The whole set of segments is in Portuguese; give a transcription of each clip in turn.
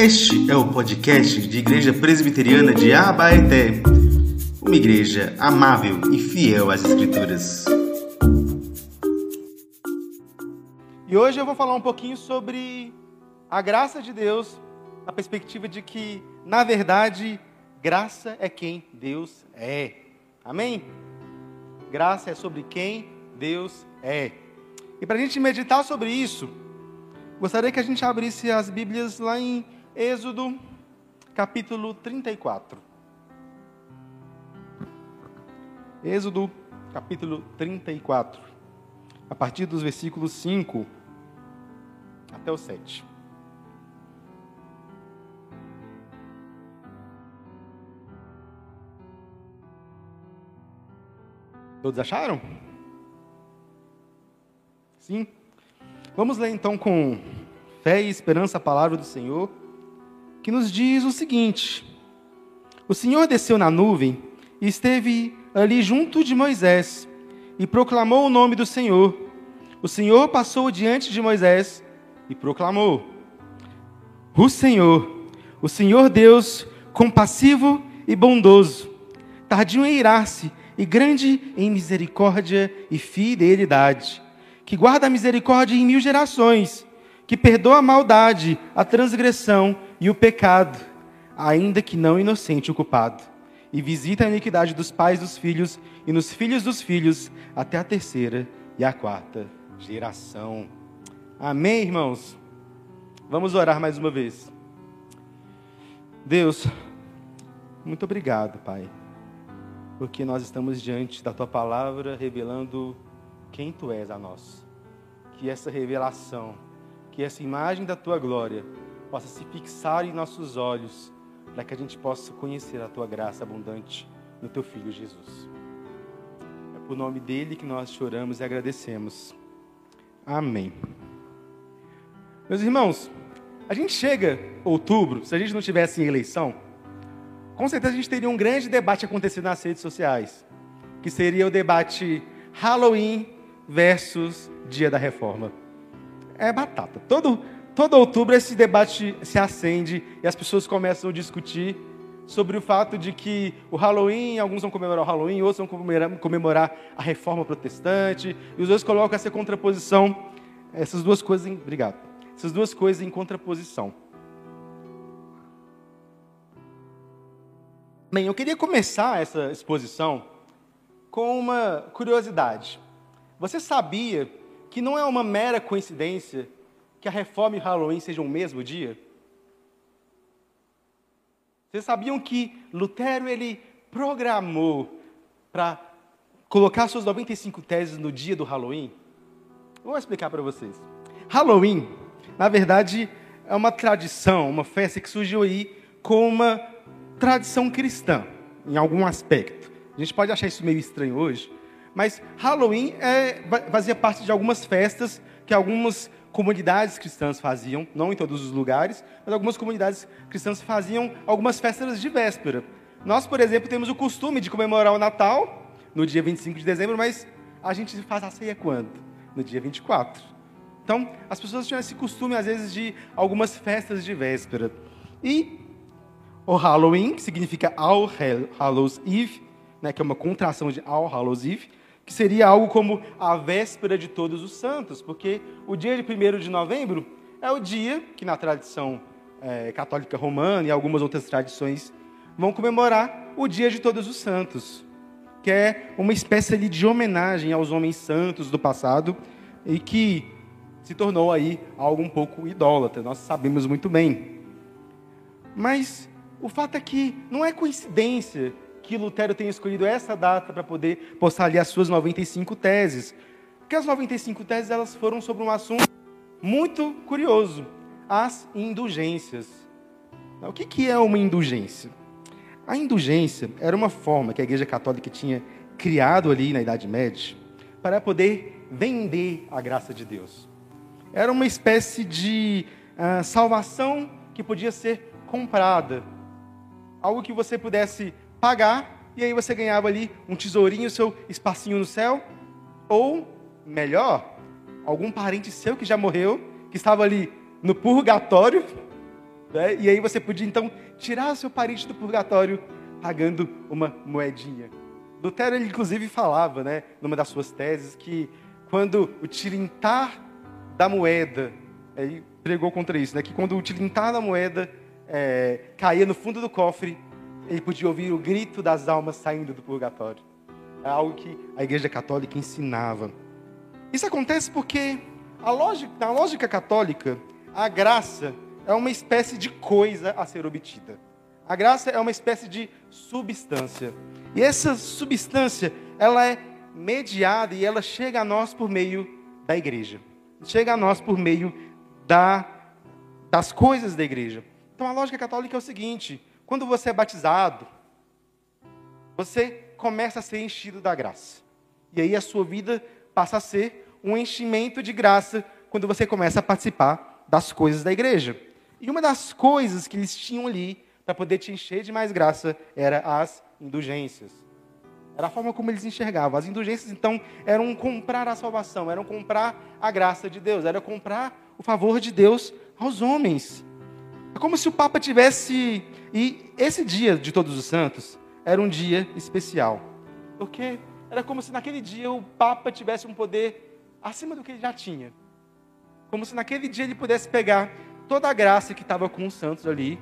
Este é o podcast de Igreja Presbiteriana de Abaeté, uma igreja amável e fiel às Escrituras. E hoje eu vou falar um pouquinho sobre a graça de Deus, na perspectiva de que, na verdade, graça é quem Deus é. Amém? Graça é sobre quem Deus é. E para a gente meditar sobre isso, gostaria que a gente abrisse as Bíblias lá em Êxodo, capítulo 34. Êxodo, capítulo 34. A partir dos versículos 5 até o 7. Todos acharam? Sim? Vamos ler então com fé e esperança a palavra do Senhor que nos diz o seguinte: O Senhor desceu na nuvem e esteve ali junto de Moisés e proclamou o nome do Senhor. O Senhor passou diante de Moisés e proclamou: O Senhor, o Senhor Deus, compassivo e bondoso, tardio em irar-se e grande em misericórdia e fidelidade, que guarda a misericórdia em mil gerações, que perdoa a maldade, a transgressão e o pecado, ainda que não inocente o culpado, e visita a iniquidade dos pais dos filhos e nos filhos dos filhos, até a terceira e a quarta geração. Amém, irmãos? Vamos orar mais uma vez. Deus, muito obrigado, Pai, porque nós estamos diante da Tua palavra revelando quem Tu és a nós. Que essa revelação, que essa imagem da Tua glória, possa se fixar em nossos olhos, para que a gente possa conhecer a tua graça abundante no teu filho Jesus. É por nome dele que nós choramos e agradecemos. Amém. Meus irmãos, a gente chega outubro, se a gente não tivesse eleição, com certeza a gente teria um grande debate acontecendo nas redes sociais, que seria o debate Halloween versus Dia da Reforma. É batata. Todo todo outubro esse debate se acende e as pessoas começam a discutir sobre o fato de que o Halloween, alguns vão comemorar o Halloween, outros vão comemorar, comemorar a reforma protestante, e os dois colocam essa contraposição, essas duas coisas, em, obrigado, essas duas coisas em contraposição. Bem, eu queria começar essa exposição com uma curiosidade. Você sabia que não é uma mera coincidência que a reforma e o Halloween sejam o mesmo dia? Vocês sabiam que Lutero ele programou para colocar suas 95 teses no dia do Halloween? Vou explicar para vocês. Halloween, na verdade, é uma tradição, uma festa que surgiu aí com uma tradição cristã, em algum aspecto. A gente pode achar isso meio estranho hoje, mas Halloween é, fazia parte de algumas festas que algumas comunidades cristãs faziam, não em todos os lugares, mas algumas comunidades cristãs faziam algumas festas de véspera. Nós, por exemplo, temos o costume de comemorar o Natal no dia 25 de dezembro, mas a gente faz a ceia quando? No dia 24. Então, as pessoas tinham esse costume, às vezes, de algumas festas de véspera. E o Halloween, que significa All Hallows Eve, né, que é uma contração de All Hallows Eve, que seria algo como a véspera de todos os santos, porque o dia de 1 de novembro é o dia que, na tradição é, católica romana e algumas outras tradições, vão comemorar o dia de todos os santos, que é uma espécie de homenagem aos homens santos do passado e que se tornou aí algo um pouco idólatra, nós sabemos muito bem. Mas o fato é que não é coincidência que Lutero tenha escolhido essa data para poder postar ali as suas 95 teses. Porque as 95 teses elas foram sobre um assunto muito curioso, as indulgências. O que é uma indulgência? A indulgência era uma forma que a Igreja Católica tinha criado ali na Idade Média para poder vender a graça de Deus. Era uma espécie de uh, salvação que podia ser comprada. Algo que você pudesse pagar, e aí você ganhava ali um tesourinho, seu espacinho no céu, ou, melhor, algum parente seu que já morreu, que estava ali no purgatório, Né? E aí você podia então tirar o seu parente do purgatório pagando uma moedinha. Lutero, ele, inclusive, falava, né, numa das suas teses, que quando o tilintar da moeda, ele pregou contra isso, né, que quando o tilintar da moeda é, caía no fundo do cofre, ele podia ouvir o grito das almas saindo do purgatório. É algo que a Igreja Católica ensinava. Isso acontece porque a lógica, na lógica católica, a graça é uma espécie de coisa a ser obtida. A graça é uma espécie de substância. E essa substância, ela é mediada e ela chega a nós por meio da igreja. Chega a nós por meio da, das coisas da igreja. Então a lógica católica é o seguinte: quando você é batizado, você começa a ser enchido da graça. E aí a sua vida passa a ser um enchimento de graça quando você começa a participar das coisas da igreja. E uma das coisas que eles tinham ali para poder te encher de mais graça era as indulgências. Era a forma como eles enxergavam. As indulgências, então, eram comprar a salvação, eram comprar a graça de Deus, era comprar o favor de Deus aos homens. É como se o Papa tivesse. E esse dia de Todos os Santos era um dia especial. Porque era como se naquele dia o Papa tivesse um poder acima do que ele já tinha. Como se naquele dia ele pudesse pegar toda a graça que estava com os santos ali,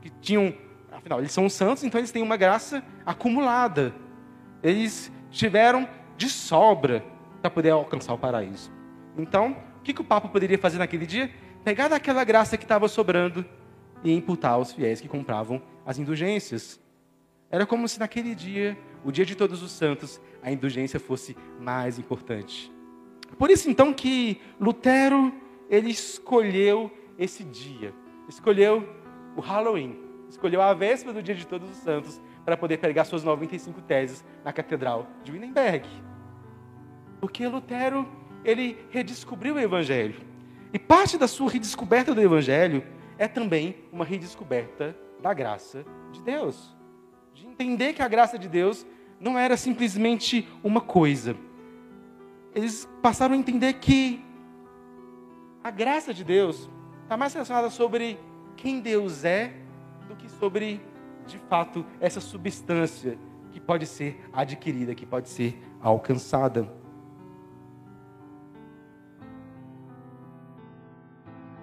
que tinham, afinal, eles são santos, então eles têm uma graça acumulada. Eles tiveram de sobra para poder alcançar o paraíso. Então, o que, que o Papa poderia fazer naquele dia? Pegar daquela graça que estava sobrando e imputar aos fiéis que compravam as indulgências. Era como se naquele dia, o dia de todos os santos, a indulgência fosse mais importante. Por isso então que Lutero ele escolheu esse dia. Escolheu o Halloween. Escolheu a véspera do dia de Todos os Santos para poder pregar suas 95 teses na Catedral de Wittenberg. Porque Lutero, ele redescobriu o Evangelho. E parte da sua redescoberta do Evangelho é também uma redescoberta da graça de Deus. De entender que a graça de Deus não era simplesmente uma coisa. Eles passaram a entender que a graça de Deus está mais relacionada sobre quem Deus é do que sobre, de fato, essa substância que pode ser adquirida, que pode ser alcançada.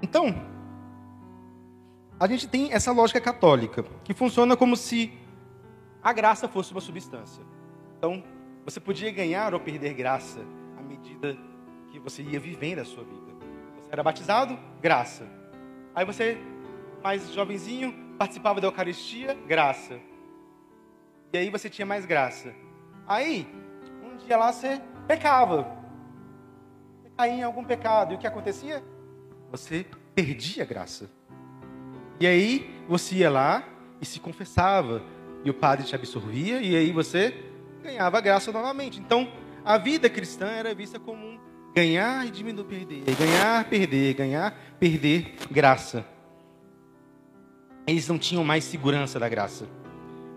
Então, a gente tem essa lógica católica, que funciona como se a graça fosse uma substância. Então, você podia ganhar ou perder graça à medida que você ia vivendo a sua vida. Você era batizado? Graça. Aí você, mais jovenzinho, participava da Eucaristia, graça. E aí você tinha mais graça. Aí, um dia lá você pecava. Você caía em algum pecado. E o que acontecia? Você perdia a graça. E aí você ia lá e se confessava. E o padre te absorvia. E aí você ganhava graça novamente. Então, a vida cristã era vista como um Ganhar e diminuir, perder. Ganhar, perder, ganhar, perder graça. Eles não tinham mais segurança da graça.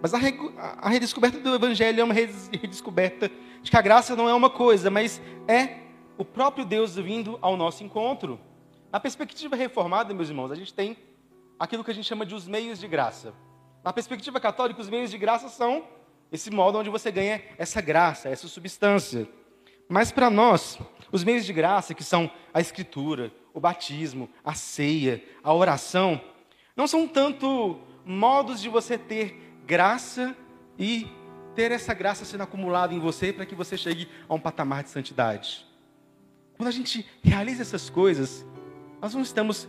Mas a redescoberta do Evangelho é uma redescoberta de que a graça não é uma coisa, mas é o próprio Deus vindo ao nosso encontro. Na perspectiva reformada, meus irmãos, a gente tem aquilo que a gente chama de os meios de graça. Na perspectiva católica, os meios de graça são esse modo onde você ganha essa graça, essa substância. Mas para nós, os meios de graça, que são a escritura, o batismo, a ceia, a oração, não são tanto modos de você ter graça e ter essa graça sendo acumulada em você para que você chegue a um patamar de santidade. Quando a gente realiza essas coisas, nós não estamos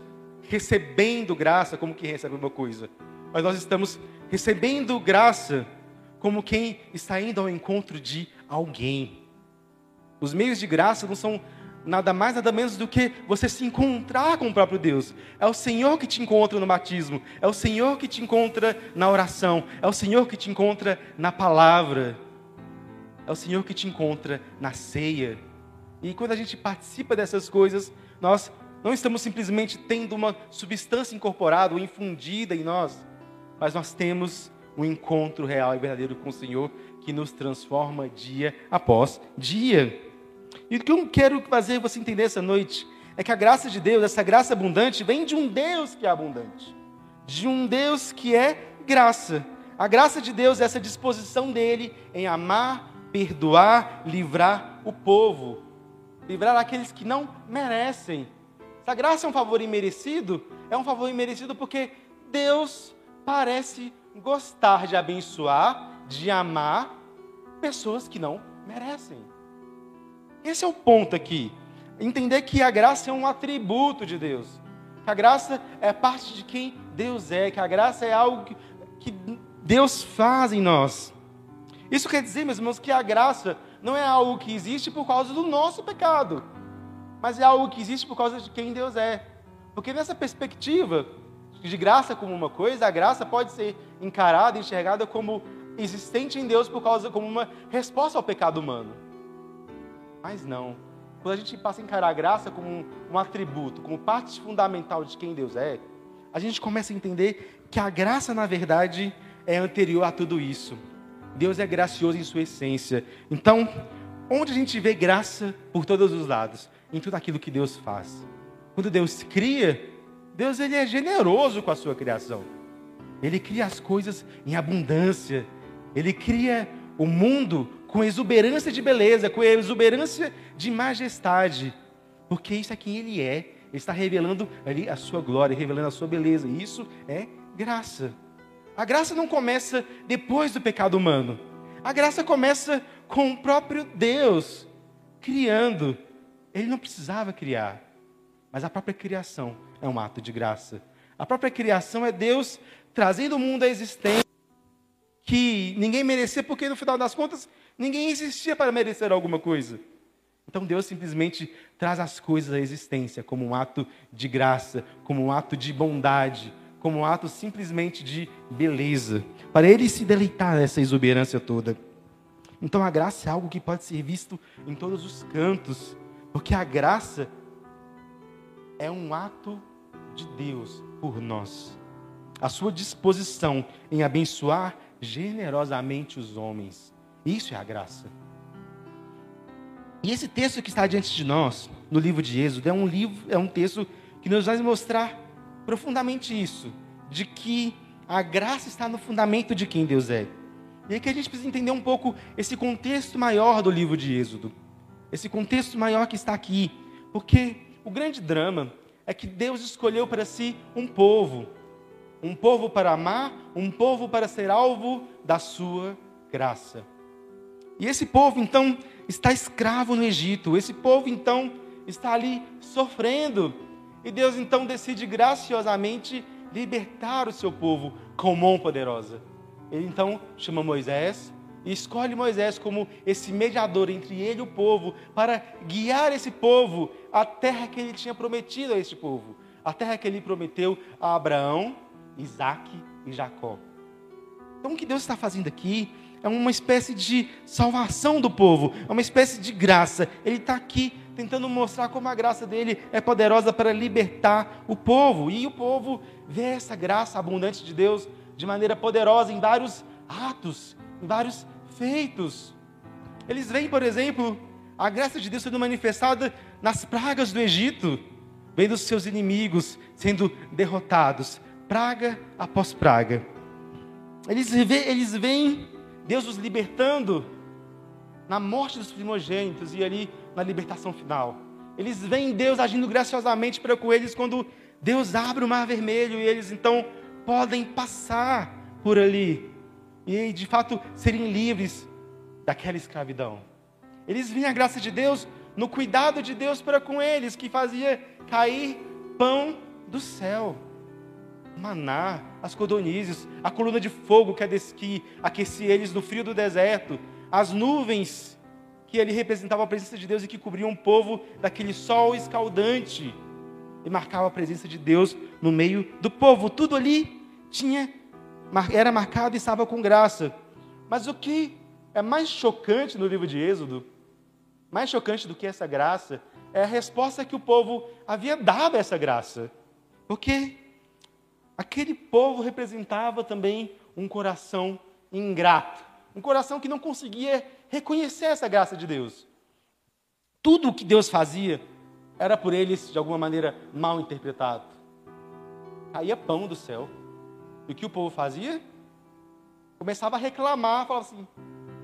recebendo graça como quem recebe uma coisa, mas nós estamos recebendo graça como quem está indo ao encontro de alguém. Os meios de graça não são nada mais, nada menos do que você se encontrar com o próprio Deus. É o Senhor que te encontra no batismo, é o Senhor que te encontra na oração, é o Senhor que te encontra na palavra, é o Senhor que te encontra na ceia. E quando a gente participa dessas coisas, nós não estamos simplesmente tendo uma substância incorporada ou infundida em nós, mas nós temos um encontro real e verdadeiro com o Senhor que nos transforma dia após dia. E o que eu quero fazer você entender essa noite é que a graça de Deus, essa graça abundante, vem de um Deus que é abundante. de um Deus que é graça. A graça de Deus é essa disposição dele em amar, perdoar, livrar o povo, livrar aqueles que não merecem. A graça é um favor imerecido, é um favor imerecido porque Deus parece gostar de abençoar, de amar pessoas que não merecem. Esse é o ponto aqui. Entender que a graça é um atributo de Deus. Que a graça é parte de quem Deus é. Que a graça é algo que, que Deus faz em nós. Isso quer dizer, meus irmãos, que a graça não é algo que existe por causa do nosso pecado, mas é algo que existe por causa de quem Deus é. Porque nessa perspectiva de graça como uma coisa, a graça pode ser encarada, enxergada como existente em Deus por causa como uma resposta ao pecado humano. Mas não. Quando a gente passa a encarar a graça como um, um atributo, como parte fundamental de quem Deus é, a gente começa a entender que a graça, na verdade, é anterior a tudo isso. Deus é gracioso em sua essência. Então, onde a gente vê graça por todos os lados? Em tudo aquilo que Deus faz. Quando Deus cria, Deus ele é generoso com a sua criação. Ele cria as coisas em abundância. Ele cria o mundo com exuberância de beleza, com exuberância de majestade. Porque isso é quem ele é. Ele está revelando ali a sua glória, revelando a sua beleza. E isso é graça. A graça não começa depois do pecado humano. A graça começa com o próprio Deus criando. Ele não precisava criar, mas a própria criação é um ato de graça. A própria criação é Deus trazendo o mundo à existência que ninguém merecia, porque no final das contas ninguém existia para merecer alguma coisa. Então Deus simplesmente traz as coisas à existência como um ato de graça, como um ato de bondade, como um ato simplesmente de beleza, para ele se deleitar nessa exuberância toda. Então a graça é algo que pode ser visto em todos os cantos, porque a graça é um ato de Deus por nós. A sua disposição em abençoar generosamente os homens. Isso é a graça. E esse texto que está diante de nós, no livro de Êxodo, é um livro, é um texto que nos vai mostrar profundamente isso, de que a graça está no fundamento de quem Deus é. E aí que a gente precisa entender um pouco esse contexto maior do livro de Êxodo. Esse contexto maior que está aqui. Porque o grande drama é que Deus escolheu para si um povo. Um povo para amar, um povo para ser alvo da sua graça. E esse povo, então, está escravo no Egito. Esse povo, então, está ali sofrendo e Deus então decide graciosamente libertar o seu povo com mão poderosa. Ele então chama Moisés e escolhe Moisés como esse mediador entre ele e o povo para guiar esse povo à terra que ele tinha prometido a este povo, a terra que ele prometeu a Abraão, Isaac e Jacó. Então o que Deus está fazendo aqui é uma espécie de salvação do povo, é uma espécie de graça. Ele está aqui tentando mostrar como a graça dele é poderosa para libertar o povo. E o povo vê essa graça abundante de Deus de maneira poderosa em vários atos, em vários feitos. Eles veem, por exemplo, a graça de Deus sendo manifestada nas pragas do Egito, vendo os seus inimigos sendo derrotados, praga após praga. Eles, vê, eles veem Deus os libertando na morte dos primogênitos e ali na libertação final. Eles veem Deus agindo graciosamente para com eles quando Deus abre o mar vermelho e eles então podem passar por ali e de fato serem livres daquela escravidão. Eles veem a graça de Deus no cuidado de Deus para com eles, que fazia cair pão do céu, maná, as codornizes, a coluna de fogo que aquecia eles no frio do deserto, as nuvens que ali representavam a presença de Deus e que cobriam o povo daquele sol escaldante e marcava a presença de Deus no meio do povo. Tudo ali tinha era marcado e estava com graça. Mas o que é mais chocante no livro de Êxodo, mais chocante do que essa graça, é a resposta que o povo havia dado a essa graça. Porque aquele povo representava também um coração ingrato, um coração que não conseguia reconhecer essa graça de Deus. Tudo o que Deus fazia era por eles, de alguma maneira, mal interpretado. Caía pão do céu, E o que o povo fazia? Começava a reclamar, falava assim: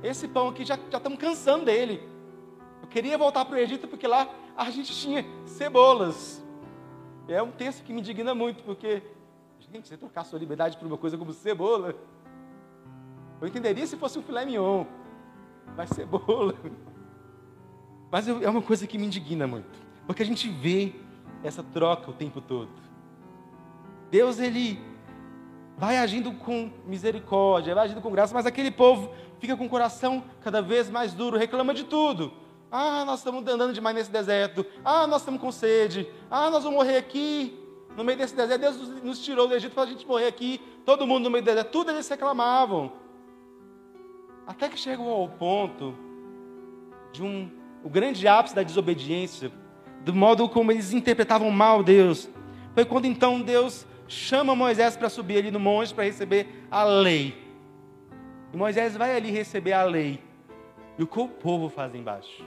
esse pão aqui já, já estamos cansando dele. Eu queria voltar para o Egito porque lá a gente tinha cebolas. É um texto que me indigna muito, porque, gente, você trocar sua liberdade por uma coisa como cebola, eu entenderia se fosse um filé mignon, mas cebola. Mas é uma coisa que me indigna muito, porque a gente vê essa troca o tempo todo. Deus, ele vai agindo com misericórdia, vai agindo com graça, mas aquele povo fica com o coração cada vez mais duro, reclama de tudo. Ah, nós estamos andando demais nesse deserto. Ah, nós estamos com sede. Ah, nós vamos morrer aqui. No meio desse deserto, Deus nos tirou do Egito para a gente morrer aqui. Todo mundo no meio do deserto. Tudo eles reclamavam. Até que chegou ao ponto de um o grande ápice da desobediência, do modo como eles interpretavam mal Deus. Foi quando então Deus chama Moisés para subir ali no monte para receber a lei. E Moisés vai ali receber a lei. E o que o povo faz embaixo?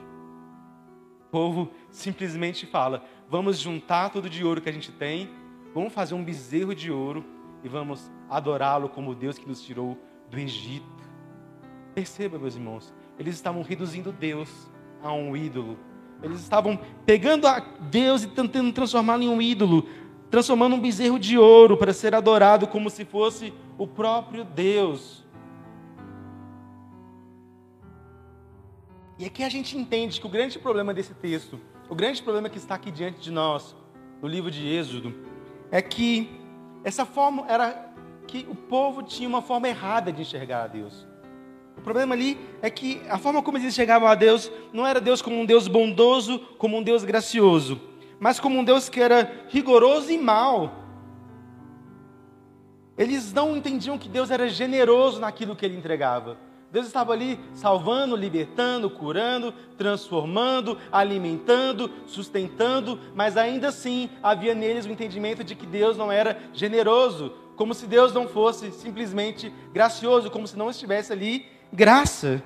O povo simplesmente fala: vamos juntar tudo de ouro que a gente tem, vamos fazer um bezerro de ouro e vamos adorá-lo como Deus que nos tirou do Egito. Perceba, meus irmãos, eles estavam reduzindo Deus a um ídolo. Eles estavam pegando a Deus e tentando transformá-lo em um ídolo, transformando um bezerro de ouro para ser adorado como se fosse o próprio Deus. E aqui a gente entende que o grande problema desse texto, o grande problema que está aqui diante de nós, no livro de Êxodo, é que essa forma era que o povo tinha uma forma errada de enxergar a Deus. O problema ali é que a forma como eles enxergavam a Deus não era Deus como um Deus bondoso, como um Deus gracioso, mas como um Deus que era rigoroso e mau. Eles não entendiam que Deus era generoso naquilo que ele entregava. Deus estava ali salvando, libertando, curando, transformando, alimentando, sustentando, mas ainda assim havia neles o entendimento de que Deus não era generoso, como se Deus não fosse simplesmente gracioso, como se não estivesse ali graça.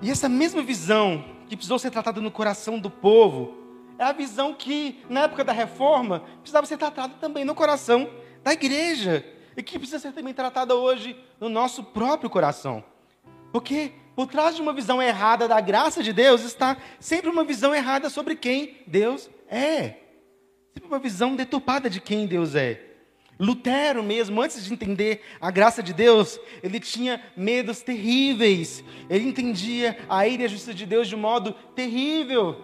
E essa mesma visão que precisou ser tratada no coração do povo, é a visão que, na época da reforma, precisava ser tratada também no coração da igreja e que precisa ser também tratada hoje no nosso próprio coração. Porque por trás de uma visão errada da graça de Deus está sempre uma visão errada sobre quem Deus é. Sempre uma visão deturpada de quem Deus é. Lutero mesmo, antes de entender a graça de Deus, ele tinha medos terríveis. Ele entendia a ira e a justiça de Deus de um modo terrível.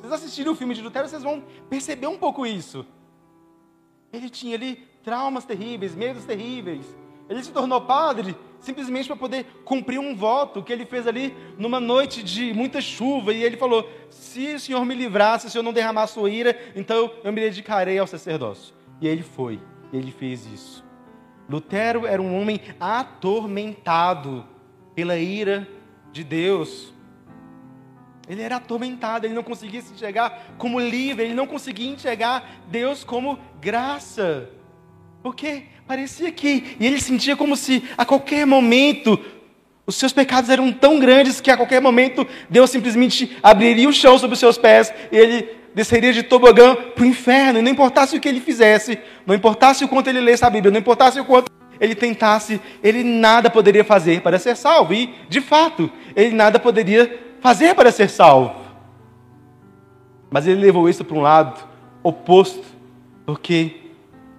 Vocês assistiram o filme de Lutero, vocês vão perceber um pouco isso. Ele tinha ali traumas terríveis, medos terríveis. Ele se tornou padre simplesmente para poder cumprir um voto que ele fez ali numa noite de muita chuva. E ele falou: Se o Senhor me livrasse, se o Senhor não derramar sua ira, então eu me dedicarei ao sacerdócio. E ele foi, ele fez isso. Lutero era um homem atormentado pela ira de Deus. Ele era atormentado, ele não conseguia se enxergar como livre, ele não conseguia enxergar Deus como graça. Porque parecia que, e ele sentia como se a qualquer momento os seus pecados eram tão grandes que a qualquer momento Deus simplesmente abriria o chão sobre os seus pés e ele desceria de tobogã para o inferno. E não importasse o que ele fizesse, não importasse o quanto ele lesse a Bíblia, não importasse o quanto ele tentasse, ele nada poderia fazer para ser salvo. E, de fato, ele nada poderia fazer para ser salvo. Mas ele levou isso para um lado oposto, porque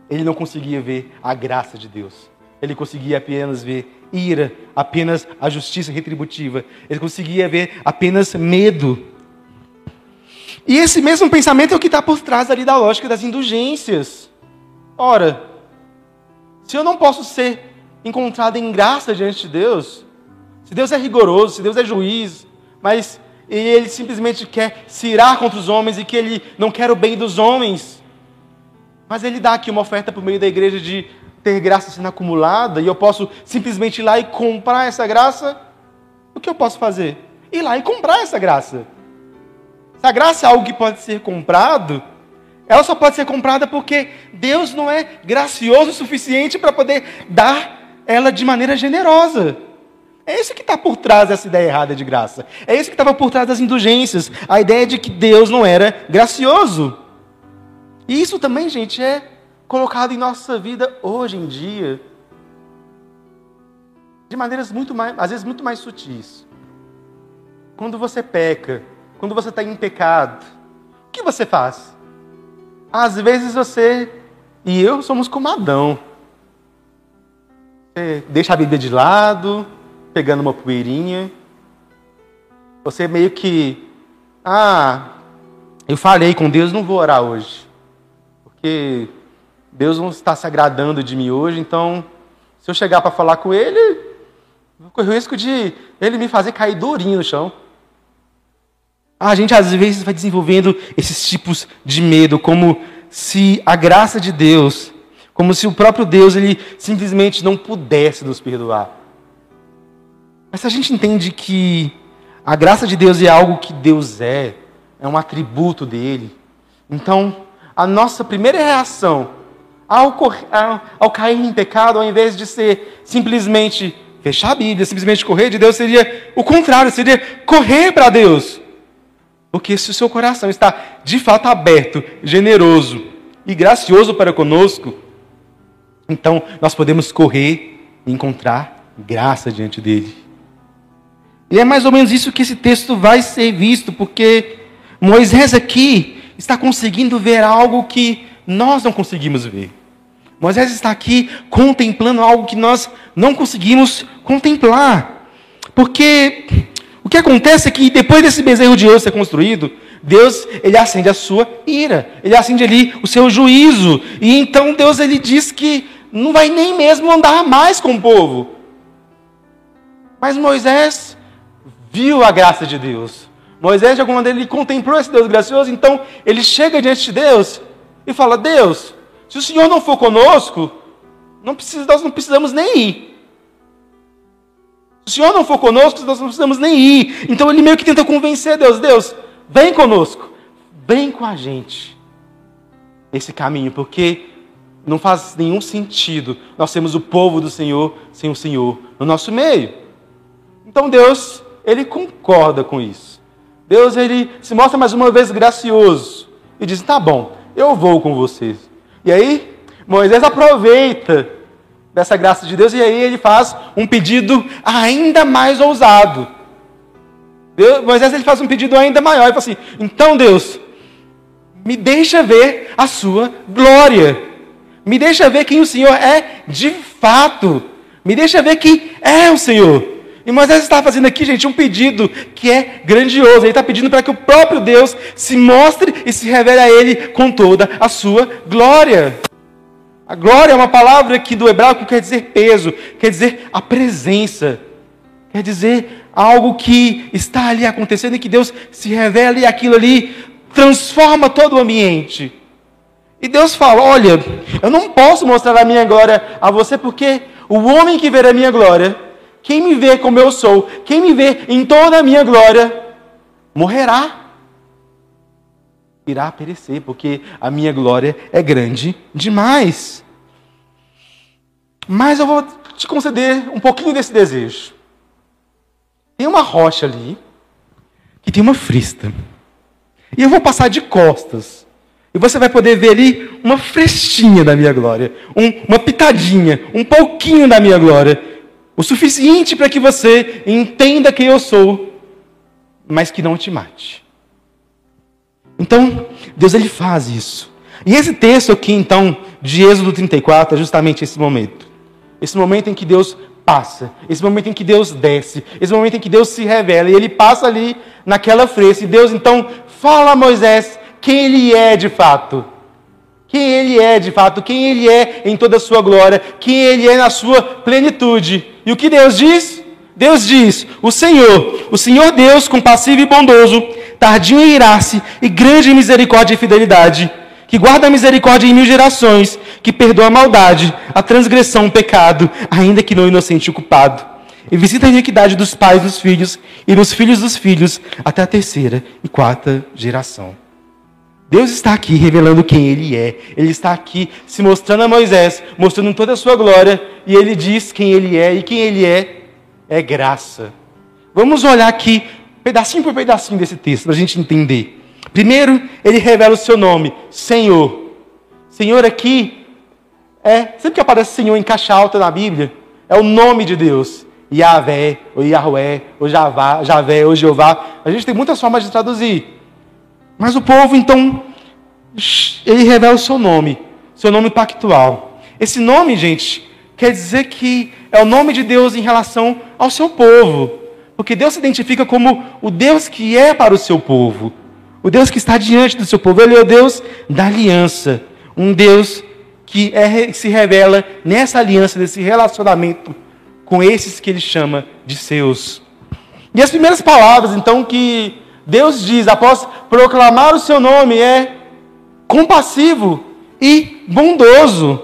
ele não conseguia ver a graça de Deus. Ele conseguia apenas ver ira, apenas a justiça retributiva. Ele conseguia ver apenas medo. E esse mesmo pensamento é o que está por trás ali da lógica das indulgências. Ora, se eu não posso ser encontrado em graça diante de Deus, se Deus é rigoroso, se Deus é juiz, mas ele simplesmente quer se irar contra os homens e que ele não quer o bem dos homens, mas ele dá aqui uma oferta por meio da igreja de ter graça sendo acumulada e eu posso simplesmente ir lá e comprar essa graça. O que eu posso fazer? Ir lá e comprar essa graça. Se a graça é algo que pode ser comprado, ela só pode ser comprada porque Deus não é gracioso o suficiente para poder dar ela de maneira generosa. É isso que está por trás dessa ideia errada de graça. É isso que estava por trás das indulgências. A ideia de que Deus não era gracioso. E isso também, gente, é colocado em nossa vida hoje em dia de maneiras muito mais, às vezes muito mais sutis. Quando você peca, quando você está em pecado, o que você faz? Às vezes você e eu somos como Adão. Você deixa a Bíblia de lado, pegando uma poeirinha. Você meio que, ah, eu falei com Deus, não vou orar hoje. Porque Deus não está se agradando de mim hoje, então, se eu chegar para falar com Ele, vou correr o risco de Ele me fazer cair durinho no chão. A gente às vezes vai desenvolvendo esses tipos de medo, como se a graça de Deus, como se o próprio Deus ele simplesmente não pudesse nos perdoar. Mas se a gente entende que a graça de Deus é algo que Deus é, é um atributo dele, então a nossa primeira reação ao, ao, ao cair em pecado, ao invés de ser simplesmente fechar a Bíblia, simplesmente correr de Deus, seria o contrário, seria correr para Deus. Porque se o seu coração está de fato aberto, generoso e gracioso para conosco, então nós podemos correr e encontrar graça diante dele. E é mais ou menos isso que esse texto vai ser visto, porque Moisés aqui está conseguindo ver algo que nós não conseguimos ver. Moisés está aqui contemplando algo que nós não conseguimos contemplar. Porque o que acontece é que depois desse bezerro de ouro ser construído, Deus ele acende a sua ira, ele acende ali o seu juízo. E então Deus ele diz que não vai nem mesmo andar mais com o povo. Mas Moisés viu a graça de Deus. Moisés, de alguma maneira, ele contemplou esse Deus gracioso, então ele chega diante de Deus e fala: Deus, se o Senhor não for conosco, não precisa, nós não precisamos nem ir. Se o Senhor não for conosco, nós não precisamos nem ir. Então ele meio que tenta convencer Deus: Deus, vem conosco, vem com a gente esse caminho, porque não faz nenhum sentido nós temos o povo do Senhor sem o Senhor no nosso meio. Então Deus, ele concorda com isso. Deus ele se mostra mais uma vez gracioso e diz: "Tá bom, eu vou com vocês". E aí Moisés aproveita dessa graça de Deus e aí ele faz um pedido ainda mais ousado. Deus, Moisés ele faz um pedido ainda maior, ele fala assim: "Então Deus, me deixa ver a sua glória. Me deixa ver quem o Senhor é de fato. Me deixa ver quem é o Senhor. E Moisés está fazendo aqui, gente, um pedido que é grandioso. Ele está pedindo para que o próprio Deus se mostre e se revele a ele com toda a sua glória. A glória é uma palavra que do hebraico quer dizer peso, quer dizer a presença, quer dizer algo que está ali acontecendo e que Deus se revela e aquilo ali transforma todo o ambiente. E Deus fala: Olha, eu não posso mostrar a minha glória a você porque o homem que ver a minha glória quem me vê como eu sou, quem me vê em toda a minha glória, morrerá. Irá perecer, porque a minha glória é grande demais. Mas eu vou te conceder um pouquinho desse desejo. Tem uma rocha ali, que tem uma frista. E eu vou passar de costas. E você vai poder ver ali uma frestinha da minha glória, um, uma pitadinha, um pouquinho da minha glória. O suficiente para que você entenda quem eu sou, mas que não te mate. Então, Deus ele faz isso. E esse texto aqui, então, de Êxodo 34, é justamente esse momento. Esse momento em que Deus passa, esse momento em que Deus desce, esse momento em que Deus se revela, e ele passa ali naquela frente. E Deus então fala a Moisés quem ele é de fato quem Ele é de fato, quem Ele é em toda a sua glória, quem Ele é na sua plenitude. E o que Deus diz? Deus diz: O Senhor, o Senhor Deus, compassivo e bondoso, tardio em irar-se e grande em misericórdia e fidelidade, que guarda a misericórdia em mil gerações, que perdoa a maldade, a transgressão, o pecado, ainda que não inocente o culpado, e visita a iniquidade dos pais dos filhos e dos filhos dos filhos, até a terceira e quarta geração. Deus está aqui revelando quem Ele é. Ele está aqui se mostrando a Moisés, mostrando toda a sua glória, e Ele diz quem Ele é, e quem Ele é é graça. Vamos olhar aqui, pedacinho por pedacinho desse texto, para a gente entender. Primeiro, Ele revela o seu nome, Senhor. Senhor aqui É, sempre que aparece Senhor em caixa alta na Bíblia, é o nome de Deus. Yahvé, ou Yahweh, ou Javá, Javé, ou Jeová. A gente tem muitas formas de traduzir. Mas o povo, então, ele revela o seu nome, seu nome pactual. Esse nome, gente, quer dizer que é o nome de Deus em relação ao seu povo. Porque Deus se identifica como o Deus que é para o seu povo. O Deus que está diante do seu povo. Ele é o Deus da aliança. Um Deus que é, se revela nessa aliança, nesse relacionamento com esses que ele chama de seus. E as primeiras palavras, então, que Deus diz após proclamar o seu nome é compassivo e bondoso.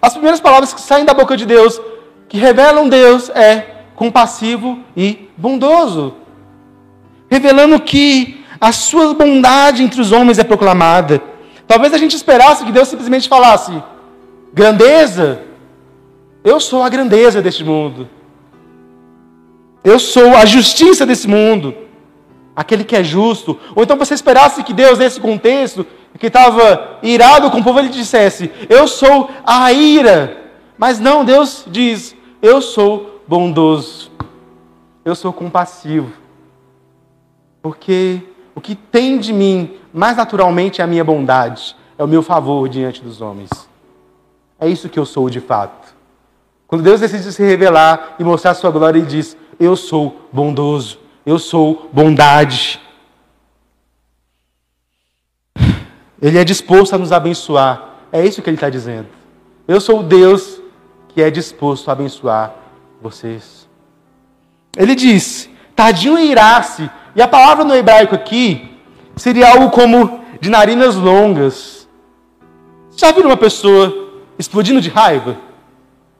As primeiras palavras que saem da boca de Deus, que revelam Deus, é compassivo e bondoso. Revelando que a sua bondade entre os homens é proclamada. Talvez a gente esperasse que Deus simplesmente falasse: grandeza, eu sou a grandeza deste mundo. Eu sou a justiça desse mundo. Aquele que é justo. Ou então você esperasse que Deus, nesse contexto, que estava irado com o povo, ele dissesse: Eu sou a ira. Mas não, Deus diz: Eu sou bondoso. Eu sou compassivo. Porque o que tem de mim mais naturalmente é a minha bondade, é o meu favor diante dos homens. É isso que eu sou de fato. Quando Deus decide se revelar e mostrar a sua glória, ele diz: Eu sou bondoso, eu sou bondade. Ele é disposto a nos abençoar. É isso que ele está dizendo. Eu sou o Deus que é disposto a abençoar vocês. Ele diz: Tadinho irar-se. E a palavra no hebraico aqui seria algo como de narinas longas. Já viram uma pessoa explodindo de raiva?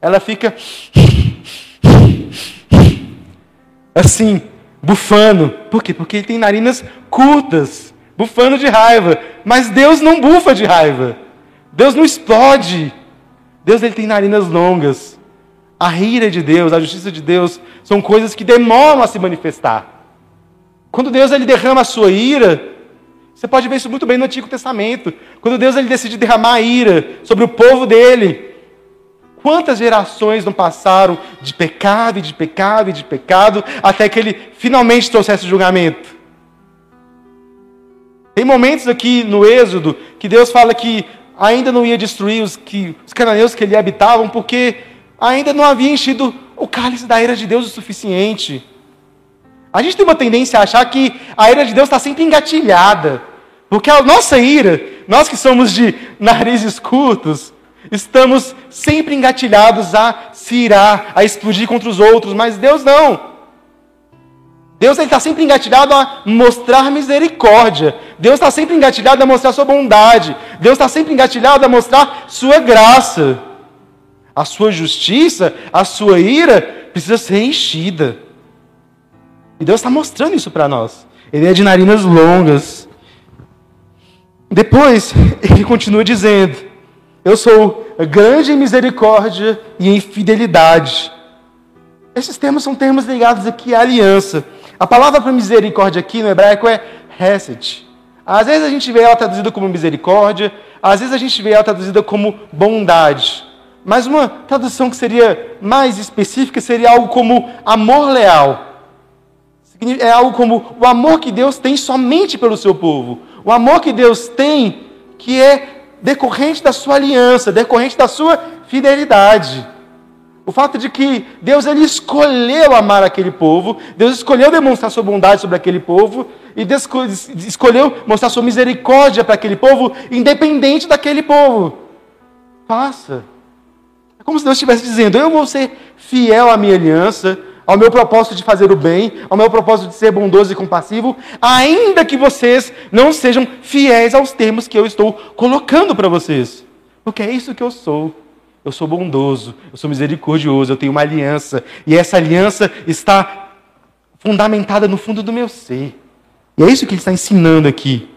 Ela fica assim, bufando. Por quê? Porque ele tem narinas curtas, bufando de raiva. Mas Deus não bufa de raiva. Deus não explode. Deus ele tem narinas longas. A ira de Deus, a justiça de Deus são coisas que demoram a se manifestar. Quando Deus ele derrama a sua ira, você pode ver isso muito bem no Antigo Testamento. Quando Deus ele decide derramar a ira sobre o povo dele, quantas gerações não passaram de pecado e de pecado e de pecado até que ele finalmente trouxesse o julgamento? Tem momentos aqui no Êxodo que Deus fala que ainda não ia destruir os, que, os cananeus que ali habitavam, porque ainda não havia enchido o cálice da ira de Deus o suficiente. A gente tem uma tendência a achar que a ira de Deus está sempre engatilhada. Porque a nossa ira, nós que somos de narizes curtos, estamos sempre engatilhados a se irar, a explodir contra os outros, mas Deus não. Deus está sempre engatilhado a mostrar misericórdia. Deus está sempre engatilhado a mostrar sua bondade. Deus está sempre engatilhado a mostrar sua graça. A sua justiça, a sua ira precisa ser enchida. E Deus está mostrando isso para nós. Ele é de narinas longas. Depois, ele continua dizendo: Eu sou grande em misericórdia e em fidelidade. Esses termos são termos ligados aqui à aliança. A palavra para misericórdia aqui no hebraico é hesed. Às vezes a gente vê ela traduzida como misericórdia, às vezes a gente vê ela traduzida como bondade. Mas uma tradução que seria mais específica seria algo como amor leal é algo como o amor que Deus tem somente pelo seu povo. O amor que Deus tem que é decorrente da sua aliança, decorrente da sua fidelidade. O fato de que Deus ele escolheu amar aquele povo, Deus escolheu demonstrar sua bondade sobre aquele povo e escolheu mostrar sua misericórdia para aquele povo, independente daquele povo. Faça. É como se Deus estivesse dizendo: Eu vou ser fiel à minha aliança, ao meu propósito de fazer o bem, ao meu propósito de ser bondoso e compassivo, ainda que vocês não sejam fiéis aos termos que eu estou colocando para vocês. Porque é isso que eu sou. Eu sou bondoso, eu sou misericordioso, eu tenho uma aliança, e essa aliança está fundamentada no fundo do meu ser. E é isso que ele está ensinando aqui.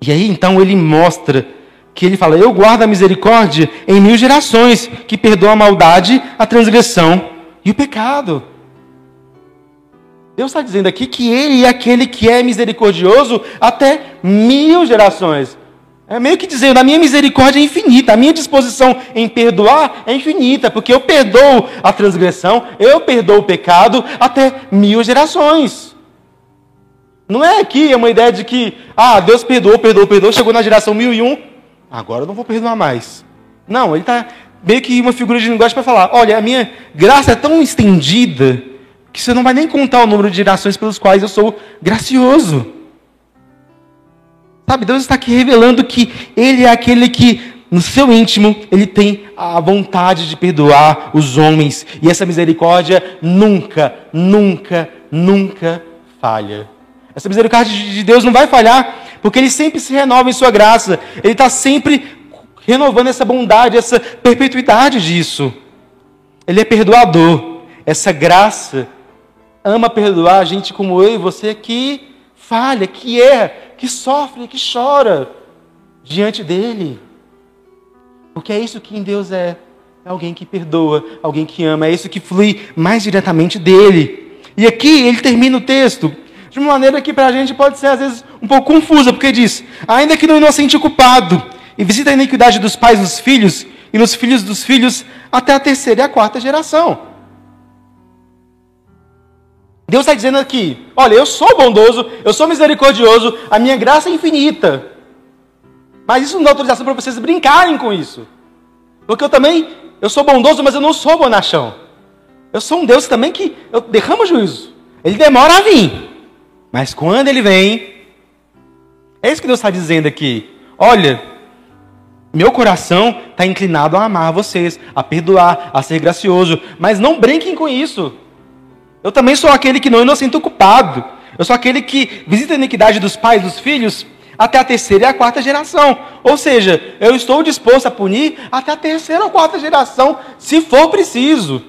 E aí então ele mostra que ele fala: Eu guardo a misericórdia em mil gerações, que perdoa a maldade, a transgressão e o pecado. Deus está dizendo aqui que Ele é aquele que é misericordioso até mil gerações. É meio que dizendo, a minha misericórdia é infinita, a minha disposição em perdoar é infinita, porque eu perdoo a transgressão, eu perdoo o pecado até mil gerações. Não é aqui uma ideia de que, ah, Deus perdoou, perdoou, perdoou, chegou na geração mil e um, agora eu não vou perdoar mais. Não, ele está meio que uma figura de linguagem para falar, olha, a minha graça é tão estendida que você não vai nem contar o número de gerações pelos quais eu sou gracioso. Sabe, Deus está aqui revelando que Ele é aquele que, no seu íntimo, Ele tem a vontade de perdoar os homens. E essa misericórdia nunca, nunca, nunca falha. Essa misericórdia de Deus não vai falhar, porque Ele sempre se renova em Sua graça. Ele está sempre renovando essa bondade, essa perpetuidade disso. Ele é perdoador. Essa graça ama perdoar a gente como eu e você que falha, que erra, que sofre, que chora diante dele. Porque é isso que em Deus é. É alguém que perdoa, alguém que ama, é isso que flui mais diretamente dele. E aqui ele termina o texto de uma maneira que para a gente pode ser às vezes um pouco confusa, porque diz: ainda que no inocente culpado, e visita a iniquidade dos pais dos filhos, e nos filhos dos filhos, até a terceira e a quarta geração. Deus está dizendo aqui: olha, eu sou bondoso, eu sou misericordioso, a minha graça é infinita. Mas isso não dá autorização para vocês brincarem com isso. Porque eu também, eu sou bondoso, mas eu não sou bonachão. Eu sou um Deus também que eu derramo juízo. Ele demora a vir. Mas quando ele vem, é isso que Deus está dizendo aqui. Olha, meu coração está inclinado a amar vocês, a perdoar, a ser gracioso. Mas não brinquem com isso. Eu também sou aquele que não inocente o culpado. Eu sou aquele que visita a iniquidade dos pais, dos filhos, até a terceira e a quarta geração. Ou seja, eu estou disposto a punir até a terceira ou quarta geração, se for preciso.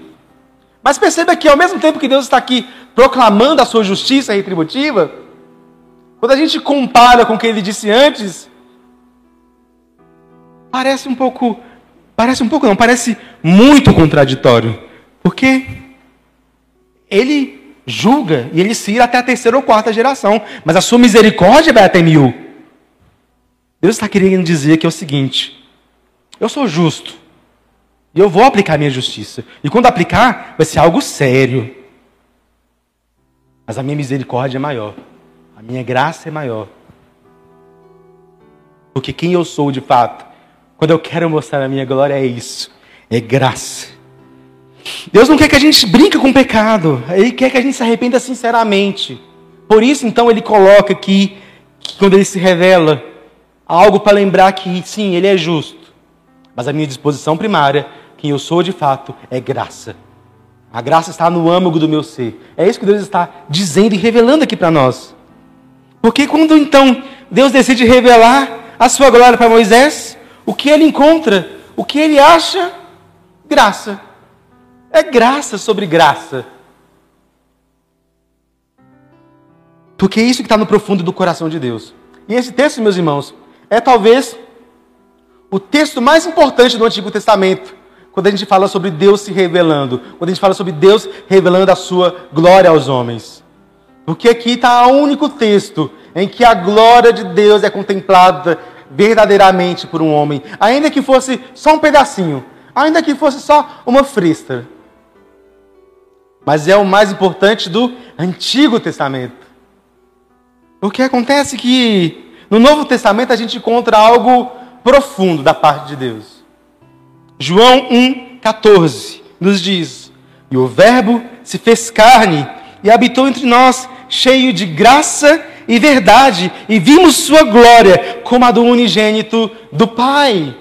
Mas perceba que ao mesmo tempo que Deus está aqui proclamando a sua justiça retributiva, quando a gente compara com o que ele disse antes, parece um pouco, parece um pouco não, parece muito contraditório. Porque ele julga e ele se ira até a terceira ou quarta geração, mas a sua misericórdia vai até mil. Deus está querendo dizer que é o seguinte: eu sou justo e eu vou aplicar minha justiça, e quando aplicar, vai ser algo sério. Mas a minha misericórdia é maior, a minha graça é maior. Porque quem eu sou de fato, quando eu quero mostrar a minha glória, é isso: é graça. Deus não quer que a gente brinque com o pecado, Ele quer que a gente se arrependa sinceramente. Por isso, então, Ele coloca aqui, que quando Ele se revela, algo para lembrar que, sim, Ele é justo, mas a minha disposição primária, quem eu sou de fato, é graça. A graça está no âmago do meu ser. É isso que Deus está dizendo e revelando aqui para nós. Porque quando então Deus decide revelar a sua glória para Moisés, o que ele encontra, o que ele acha? Graça. É graça sobre graça. Porque é isso que está no profundo do coração de Deus. E esse texto, meus irmãos, é talvez o texto mais importante do Antigo Testamento, quando a gente fala sobre Deus se revelando, quando a gente fala sobre Deus revelando a sua glória aos homens. Porque aqui está o único texto em que a glória de Deus é contemplada verdadeiramente por um homem, ainda que fosse só um pedacinho, ainda que fosse só uma fresta mas é o mais importante do Antigo Testamento. Porque acontece que no Novo Testamento a gente encontra algo profundo da parte de Deus. João 1,14 nos diz: E o Verbo se fez carne e habitou entre nós, cheio de graça e verdade, e vimos sua glória como a do unigênito do Pai.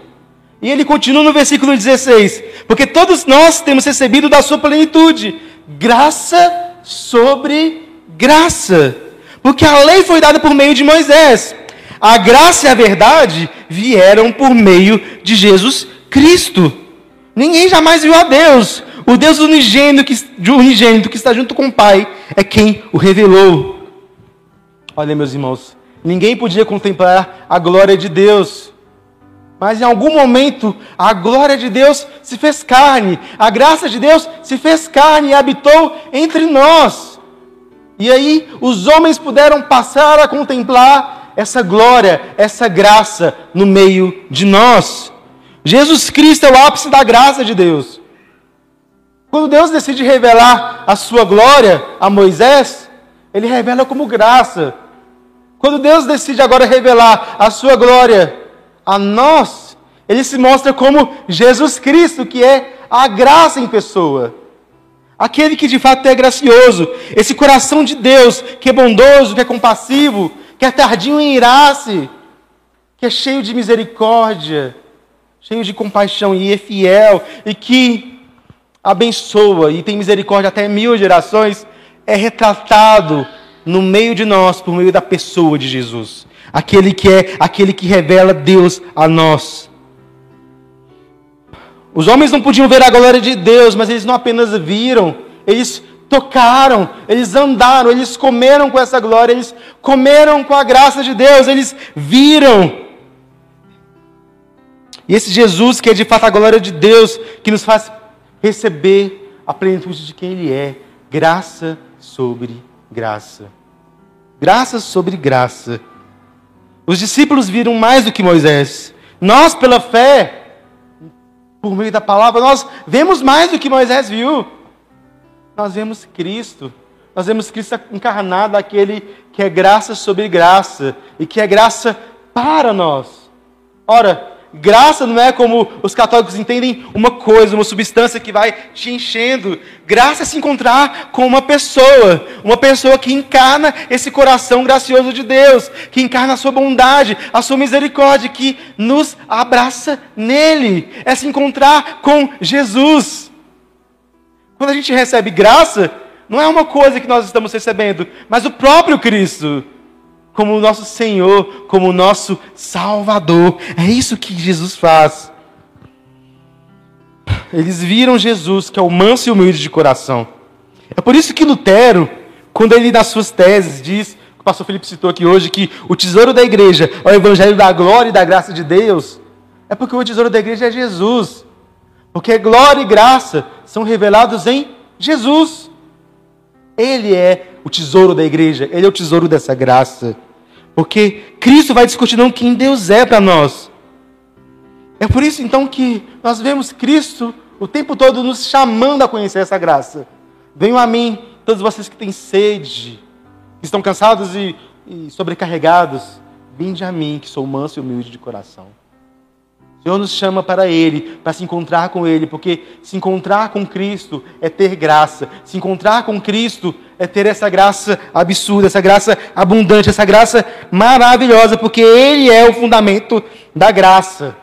E ele continua no versículo 16: Porque todos nós temos recebido da sua plenitude graça sobre graça. Porque a lei foi dada por meio de Moisés. A graça e a verdade vieram por meio de Jesus Cristo. Ninguém jamais viu a Deus. O Deus unigênito que, unigênito que está junto com o Pai é quem o revelou. Olha, meus irmãos, ninguém podia contemplar a glória de Deus mas em algum momento a glória de Deus se fez carne, a graça de Deus se fez carne e habitou entre nós. E aí os homens puderam passar a contemplar essa glória, essa graça no meio de nós. Jesus Cristo é o ápice da graça de Deus. Quando Deus decide revelar a sua glória a Moisés, ele revela como graça. Quando Deus decide agora revelar a sua glória a nós, ele se mostra como Jesus Cristo, que é a graça em pessoa. Aquele que de fato é gracioso, esse coração de Deus, que é bondoso, que é compassivo, que é tardio em irar-se, que é cheio de misericórdia, cheio de compaixão e é fiel, e que abençoa e tem misericórdia até mil gerações, é retratado no meio de nós por meio da pessoa de Jesus. Aquele que é aquele que revela Deus a nós. Os homens não podiam ver a glória de Deus, mas eles não apenas viram, eles tocaram, eles andaram, eles comeram com essa glória, eles comeram com a graça de Deus, eles viram. E esse Jesus, que é de fato a glória de Deus, que nos faz receber a plenitude de quem Ele é, graça sobre graça. Graça sobre graça. Os discípulos viram mais do que Moisés. Nós, pela fé, por meio da palavra, nós vemos mais do que Moisés viu. Nós vemos Cristo. Nós vemos Cristo encarnado, aquele que é graça sobre graça e que é graça para nós. Ora, Graça não é como os católicos entendem uma coisa, uma substância que vai te enchendo. Graça é se encontrar com uma pessoa, uma pessoa que encarna esse coração gracioso de Deus, que encarna a sua bondade, a sua misericórdia, que nos abraça nele. É se encontrar com Jesus. Quando a gente recebe graça, não é uma coisa que nós estamos recebendo, mas o próprio Cristo como o nosso Senhor, como o nosso Salvador. É isso que Jesus faz. Eles viram Jesus, que é o manso e humilde de coração. É por isso que Lutero, quando ele nas suas teses diz, o pastor Felipe citou aqui hoje, que o tesouro da igreja é o evangelho da glória e da graça de Deus, é porque o tesouro da igreja é Jesus. Porque glória e graça são revelados em Jesus. Ele é o tesouro da igreja, ele é o tesouro dessa graça. Porque Cristo vai discutir não quem Deus é para nós. É por isso então que nós vemos Cristo o tempo todo nos chamando a conhecer essa graça. Venham a mim, todos vocês que têm sede, que estão cansados e, e sobrecarregados. Vinde a mim, que sou manso e humilde de coração. Senhor nos chama para Ele, para se encontrar com Ele, porque se encontrar com Cristo é ter graça, se encontrar com Cristo é ter essa graça absurda, essa graça abundante, essa graça maravilhosa, porque Ele é o fundamento da graça.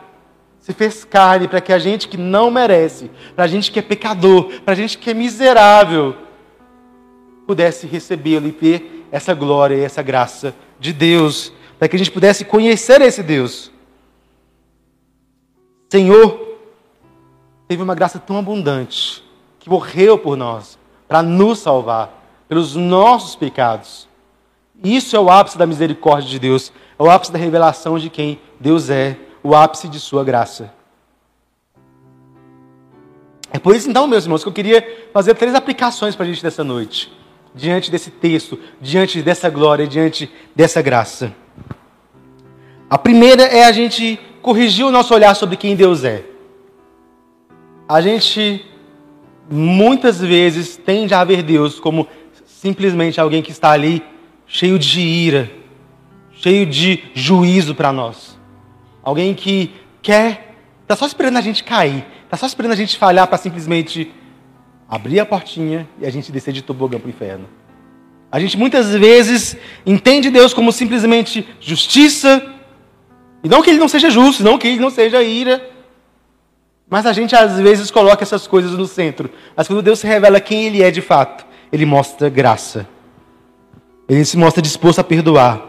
Se fez carne para que a gente que não merece, para a gente que é pecador, para a gente que é miserável, pudesse recebê-lo e ter essa glória e essa graça de Deus, para que a gente pudesse conhecer esse Deus. Senhor teve uma graça tão abundante que morreu por nós para nos salvar pelos nossos pecados. Isso é o ápice da misericórdia de Deus, é o ápice da revelação de quem Deus é, o ápice de sua graça. É por isso, então, meus irmãos, que eu queria fazer três aplicações para a gente dessa noite, diante desse texto, diante dessa glória, diante dessa graça. A primeira é a gente corrigir o nosso olhar sobre quem Deus é. A gente muitas vezes tende a ver Deus como simplesmente alguém que está ali cheio de ira, cheio de juízo para nós. Alguém que quer, está só esperando a gente cair, está só esperando a gente falhar para simplesmente abrir a portinha e a gente descer de tobogã para o inferno. A gente muitas vezes entende Deus como simplesmente justiça, e não que ele não seja justo, não que ele não seja ira. Mas a gente às vezes coloca essas coisas no centro. Mas quando Deus se revela quem ele é de fato, ele mostra graça. Ele se mostra disposto a perdoar.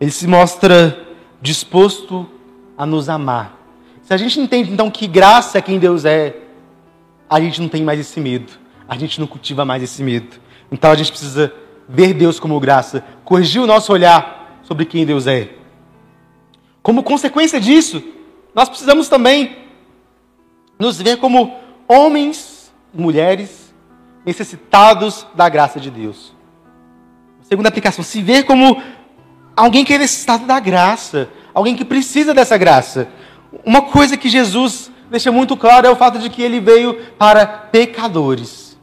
Ele se mostra disposto a nos amar. Se a gente entende então que graça é quem Deus é, a gente não tem mais esse medo. A gente não cultiva mais esse medo. Então a gente precisa ver Deus como graça, corrigir o nosso olhar sobre quem Deus é. Como consequência disso, nós precisamos também nos ver como homens e mulheres necessitados da graça de Deus. Segunda aplicação, se ver como alguém que é necessitado da graça, alguém que precisa dessa graça. Uma coisa que Jesus deixa muito claro é o fato de que ele veio para pecadores.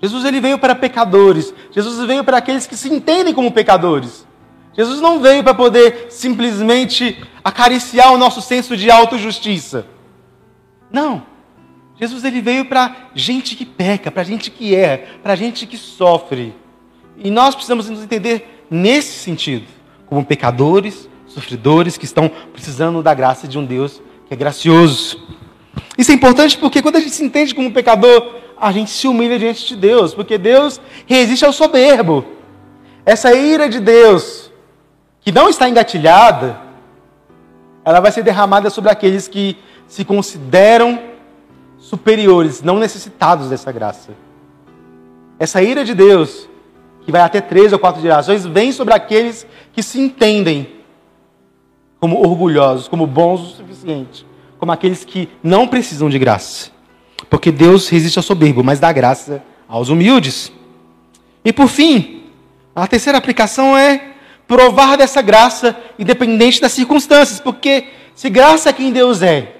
Jesus ele veio para pecadores. Jesus veio para aqueles que se entendem como pecadores. Jesus não veio para poder simplesmente acariciar o nosso senso de autojustiça. Não. Jesus ele veio para gente que peca, para gente que erra, para gente que sofre. E nós precisamos nos entender nesse sentido, como pecadores, sofredores que estão precisando da graça de um Deus que é gracioso. Isso é importante porque quando a gente se entende como pecador, a gente se humilha diante de Deus, porque Deus resiste ao soberbo. Essa ira de Deus, que não está engatilhada, ela vai ser derramada sobre aqueles que se consideram superiores, não necessitados dessa graça. Essa ira de Deus, que vai até três ou quatro gerações, vem sobre aqueles que se entendem como orgulhosos, como bons o suficiente, como aqueles que não precisam de graça. Porque Deus resiste ao soberbo, mas dá graça aos humildes. E por fim, a terceira aplicação é provar dessa graça independente das circunstâncias, porque se graça é quem Deus é,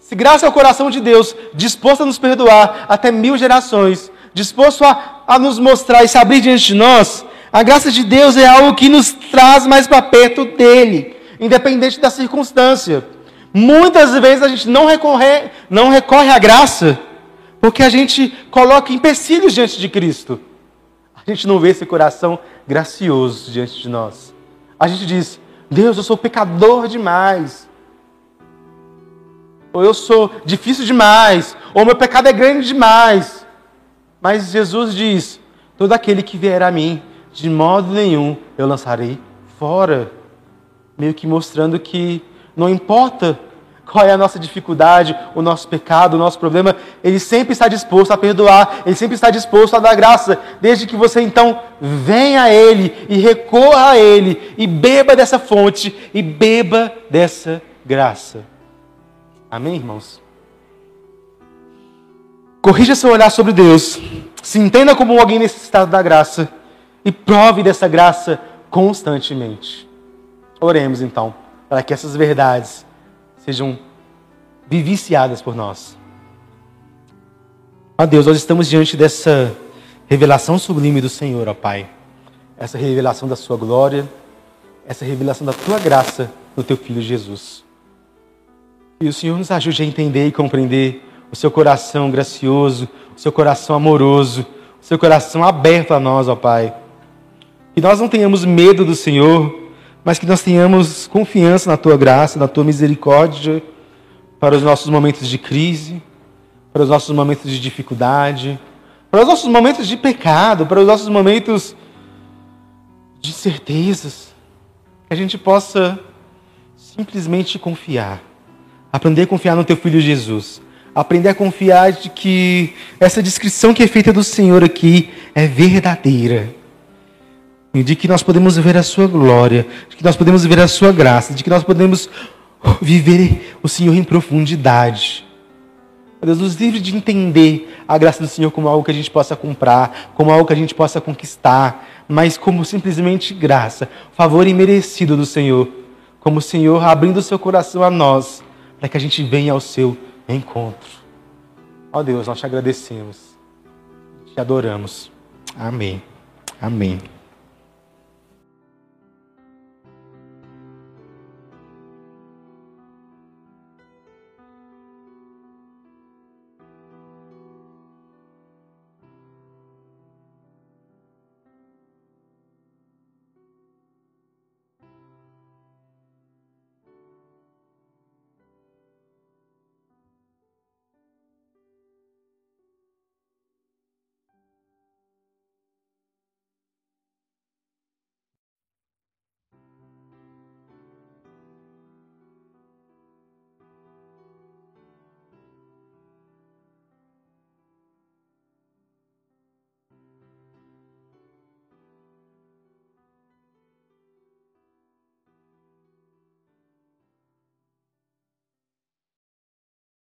se graça é o coração de Deus, disposto a nos perdoar até mil gerações, disposto a, a nos mostrar e se abrir diante de nós, a graça de Deus é algo que nos traz mais para perto dele, independente da circunstância. Muitas vezes a gente não recorre, não recorre à graça porque a gente coloca empecilhos diante de Cristo. A gente não vê esse coração gracioso diante de nós. A gente diz: Deus, eu sou pecador demais. Ou eu sou difícil demais. Ou meu pecado é grande demais. Mas Jesus diz: Todo aquele que vier a mim, de modo nenhum eu lançarei fora. Meio que mostrando que não importa qual é a nossa dificuldade, o nosso pecado, o nosso problema, Ele sempre está disposto a perdoar, Ele sempre está disposto a dar graça, desde que você então venha a Ele e recorra a Ele e beba dessa fonte e beba dessa graça. Amém, irmãos? Corrija seu olhar sobre Deus, se entenda como alguém necessitado da graça e prove dessa graça constantemente. Oremos então, para que essas verdades sejam viviciadas por nós. Ó Deus, nós estamos diante dessa revelação sublime do Senhor, ó Pai. Essa revelação da Sua glória, essa revelação da Tua graça no Teu Filho Jesus. E o Senhor nos ajude a entender e compreender o Seu coração gracioso, o Seu coração amoroso, o Seu coração aberto a nós, ó Pai. Que nós não tenhamos medo do Senhor, mas que nós tenhamos confiança na tua graça, na tua misericórdia, para os nossos momentos de crise, para os nossos momentos de dificuldade, para os nossos momentos de pecado, para os nossos momentos de certezas, que a gente possa simplesmente confiar, aprender a confiar no teu filho Jesus, aprender a confiar de que essa descrição que é feita do Senhor aqui é verdadeira de que nós podemos ver a sua glória, de que nós podemos ver a sua graça, de que nós podemos viver o Senhor em profundidade. Deus nos livre de entender a graça do Senhor como algo que a gente possa comprar, como algo que a gente possa conquistar, mas como simplesmente graça, favor imerecido do Senhor, como o Senhor abrindo o seu coração a nós, para que a gente venha ao seu encontro. Ó Deus, nós te agradecemos, te adoramos. Amém. Amém.